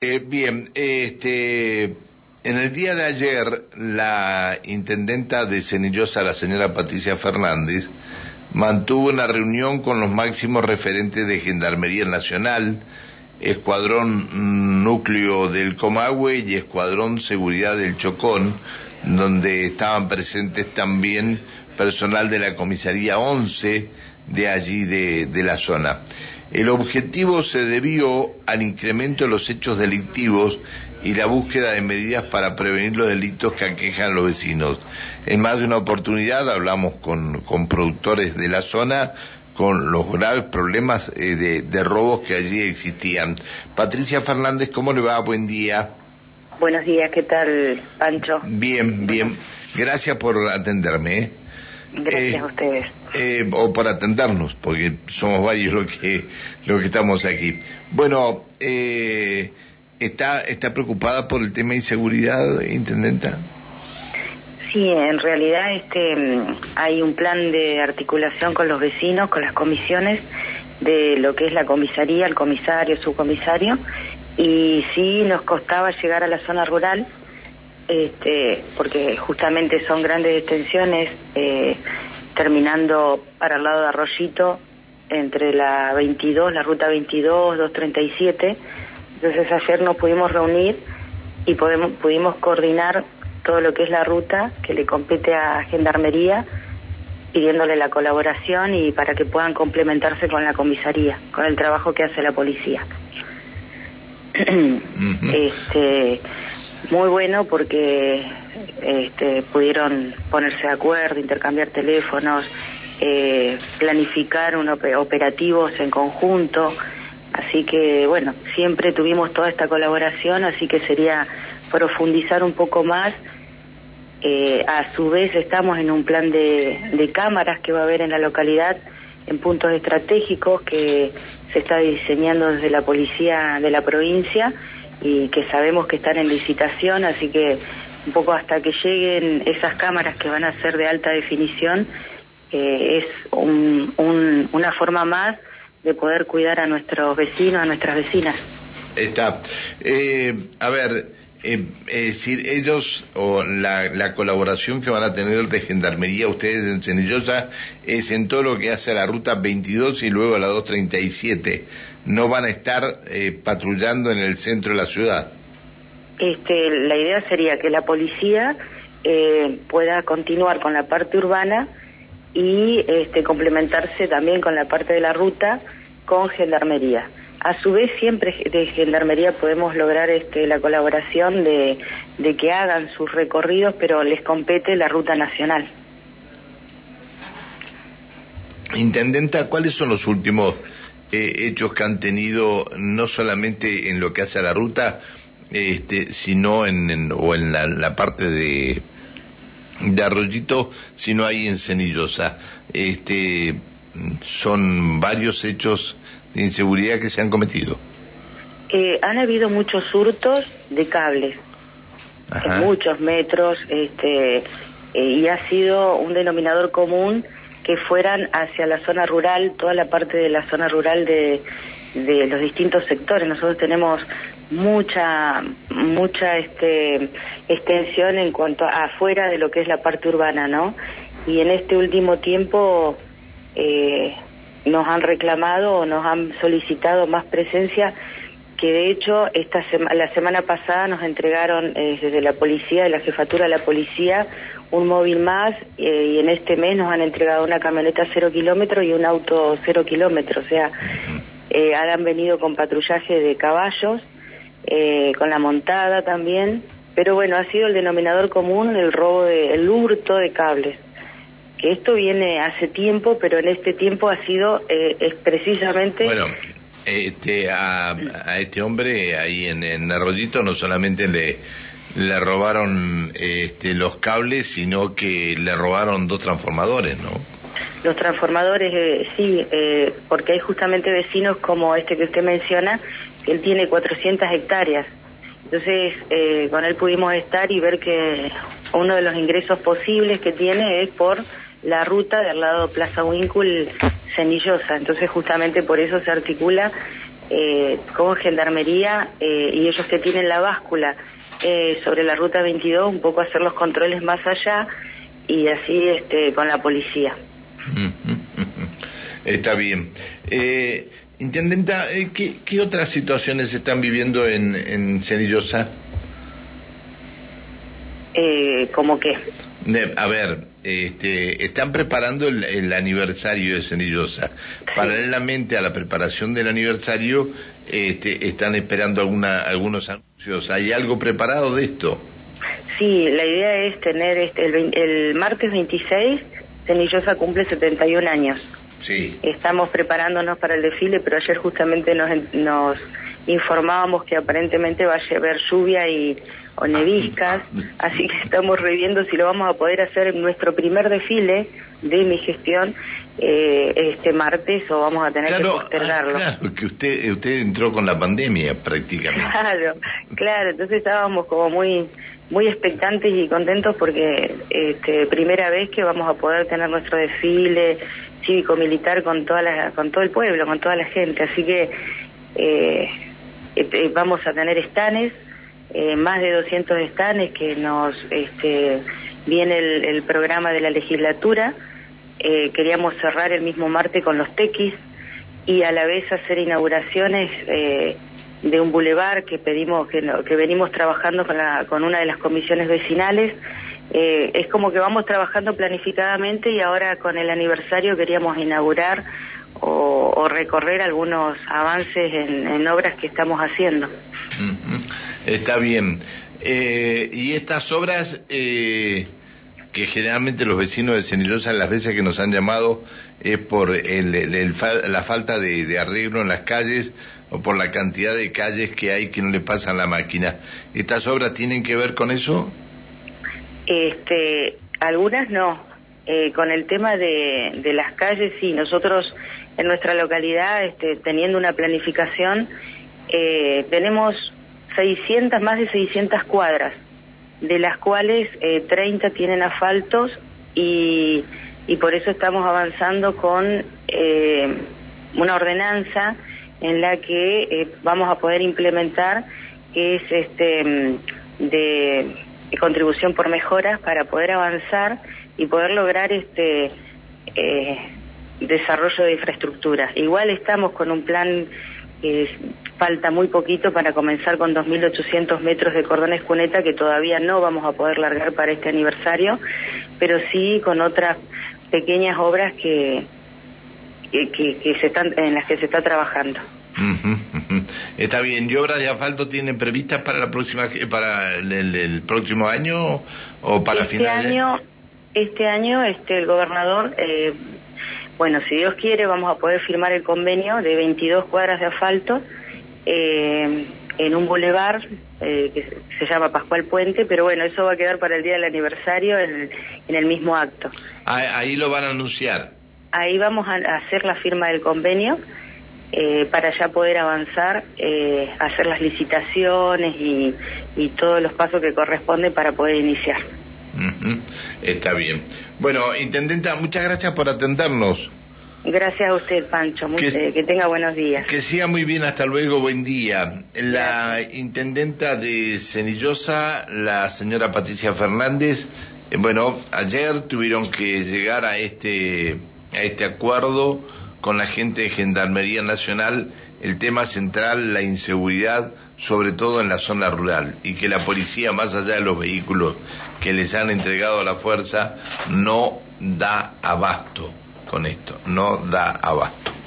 Eh, bien, este, en el día de ayer, la intendenta de Cenillosa, la señora Patricia Fernández, mantuvo una reunión con los máximos referentes de Gendarmería Nacional, Escuadrón Núcleo del Comahue y Escuadrón Seguridad del Chocón, donde estaban presentes también personal de la Comisaría 11 de allí de, de la zona. El objetivo se debió al incremento de los hechos delictivos y la búsqueda de medidas para prevenir los delitos que aquejan a los vecinos. En más de una oportunidad hablamos con, con productores de la zona con los graves problemas eh, de, de, robos que allí existían. Patricia Fernández, ¿cómo le va? Buen día. Buenos días, ¿qué tal, Pancho? Bien, bien. Gracias por atenderme. ¿eh? Gracias eh, a ustedes. Eh, o por atendernos, porque somos varios los que, los que estamos aquí. Bueno, eh, ¿está, ¿está preocupada por el tema de inseguridad, Intendenta? Sí, en realidad este, hay un plan de articulación con los vecinos, con las comisiones de lo que es la comisaría, el comisario, subcomisario, y sí nos costaba llegar a la zona rural, este, porque justamente son grandes extensiones, eh, terminando para el lado de Arroyito, entre la 22, la ruta 22, 237. Entonces ayer nos pudimos reunir y podemos, pudimos coordinar todo lo que es la ruta que le compete a Gendarmería, pidiéndole la colaboración y para que puedan complementarse con la comisaría, con el trabajo que hace la policía. este, muy bueno porque este, pudieron ponerse de acuerdo, intercambiar teléfonos, eh, planificar unos operativos en conjunto. Así que, bueno, siempre tuvimos toda esta colaboración, así que sería profundizar un poco más. Eh, a su vez estamos en un plan de cámaras que va a haber en la localidad en puntos estratégicos que se está diseñando desde la policía de la provincia y que sabemos que están en licitación, así que un poco hasta que lleguen esas cámaras que van a ser de alta definición, eh, es un, un, una forma más de poder cuidar a nuestros vecinos, a nuestras vecinas. Está. Eh, a ver, eh, es decir, ellos o la, la, colaboración que van a tener de Gendarmería ustedes en Cenillosa es en todo lo que hace a la ruta 22 y luego a la 237. No van a estar eh, patrullando en el centro de la ciudad. Este, la idea sería que la policía eh, pueda continuar con la parte urbana y este, complementarse también con la parte de la ruta con Gendarmería. A su vez, siempre de Gendarmería podemos lograr este, la colaboración de, de que hagan sus recorridos, pero les compete la ruta nacional. Intendenta, ¿cuáles son los últimos eh, hechos que han tenido, no solamente en lo que hace a la ruta, este, sino en, o en la, la, parte de, de Arroyito, sino ahí en Cenillosa? Este, son varios hechos de inseguridad que se han cometido? Eh, han habido muchos hurtos de cables, en muchos metros, este, eh, y ha sido un denominador común que fueran hacia la zona rural, toda la parte de la zona rural de, de los distintos sectores. Nosotros tenemos mucha mucha este extensión en cuanto a afuera de lo que es la parte urbana, ¿no? Y en este último tiempo eh, nos han reclamado o nos han solicitado más presencia que de hecho esta la semana pasada nos entregaron eh, desde la policía, de la jefatura de la policía, un móvil más eh, y en este mes nos han entregado una camioneta cero kilómetros y un auto cero kilómetros, o sea, eh, han venido con patrullaje de caballos, eh, con la montada también, pero bueno, ha sido el denominador común el robo, de, el hurto de cables que esto viene hace tiempo, pero en este tiempo ha sido eh, es precisamente... Bueno, este, a, a, este hombre ahí en, en Arroyito no solamente le, le robaron este, los cables, sino que le robaron dos transformadores, ¿no? Los transformadores, eh, sí, eh, porque hay justamente vecinos como este que usted menciona, que él tiene 400 hectáreas. Entonces, eh, con él pudimos estar y ver que uno de los ingresos posibles que tiene es por la ruta del lado Plaza Wincul Cenillosa. Entonces justamente por eso se articula eh, con Gendarmería eh, y ellos que tienen la báscula eh, sobre la ruta 22, un poco hacer los controles más allá y así este, con la policía. Está bien. Eh, Intendenta, ¿qué, ¿qué, otras situaciones se están viviendo en, en Cenillosa? Eh, ¿Cómo qué? A ver, este, están preparando el, aniversario de Cenillosa. Paralelamente a la preparación del aniversario, este, están esperando alguna, algunos anuncios. ¿Hay algo preparado de esto? Sí, la idea es tener este, el, el martes 26, Cenillosa cumple 71 años. Sí. Estamos preparándonos para el desfile, pero ayer justamente nos, nos informábamos que aparentemente va a haber lluvia y o neviscas, así que estamos reviendo si lo vamos a poder hacer en nuestro primer desfile de mi gestión eh, este martes o vamos a tener que postergarlo. Ah, claro, que usted usted entró con la pandemia prácticamente. Claro, claro, entonces estábamos como muy muy expectantes y contentos porque este primera vez que vamos a poder tener nuestro desfile cívico militar con toda la, con todo el pueblo, con toda la gente, así que eh, este, vamos a tener estanes eh, más de 200 estanes que nos este, viene el, programa de la legislatura. Eh, queríamos cerrar el mismo martes con los tequis y a la vez hacer inauguraciones eh, de un bulevar que pedimos que, que venimos trabajando con, la, con una de las comisiones vecinales. es como que vamos trabajando planificadamente y ahora con el aniversario queríamos inaugurar o, recorrer algunos avances en, obras que estamos haciendo. Está bien. Eh, y estas obras eh, que generalmente los vecinos de Cenillosa las veces que nos han llamado es por la falta de, arreglo en las calles o por la cantidad de calles que hay que no le pasan la máquina. ¿Estas obras tienen que ver con eso? Este, algunas no. Eh, con el tema de, de las calles, sí, nosotros en nuestra localidad, este, teniendo una planificación, eh, tenemos 600, más de 600 cuadras, de las cuales eh, 30 tienen asfaltos y, y, por eso estamos avanzando con eh, una ordenanza en la que eh, vamos a poder implementar que es este de, contribución por mejoras para poder avanzar y poder lograr este eh, desarrollo de infraestructura. Igual estamos con un plan que falta muy poquito para comenzar con 2.800 metros de cordones cuneta que todavía no vamos a poder largar para este aniversario, pero sí con otras pequeñas obras que, que, se están, en las que se está trabajando. Está bien. ¿Y obras de asfalto tienen previstas para la próxima, para el, próximo año o para este finales? Año, este año, este, el gobernador eh, bueno, si Dios quiere, vamos a poder firmar el convenio de 22 cuadras de asfalto eh, en un bulevar eh, que se llama Pascual Puente, pero bueno, eso va a quedar para el día del aniversario en, el mismo acto. Ahí lo van a anunciar. Ahí vamos a hacer la firma del convenio eh, para ya poder avanzar, hacer las licitaciones y, y todos los pasos que corresponden para poder iniciar. Está bien. Bueno, Intendenta, muchas gracias por atendernos. Gracias a usted, Pancho. Eh, que, tenga buenos días. Que siga muy bien, hasta luego, buen día. La intendenta de Cenillosa, la señora Patricia Fernández, eh, bueno, ayer tuvieron que llegar a este, a este acuerdo con la gente de Gendarmería Nacional, el tema central, la inseguridad, sobre todo en la zona rural, y que la policía, más allá de los vehículos que les han entregado a la fuerza, no da abasto con esto, no da abasto.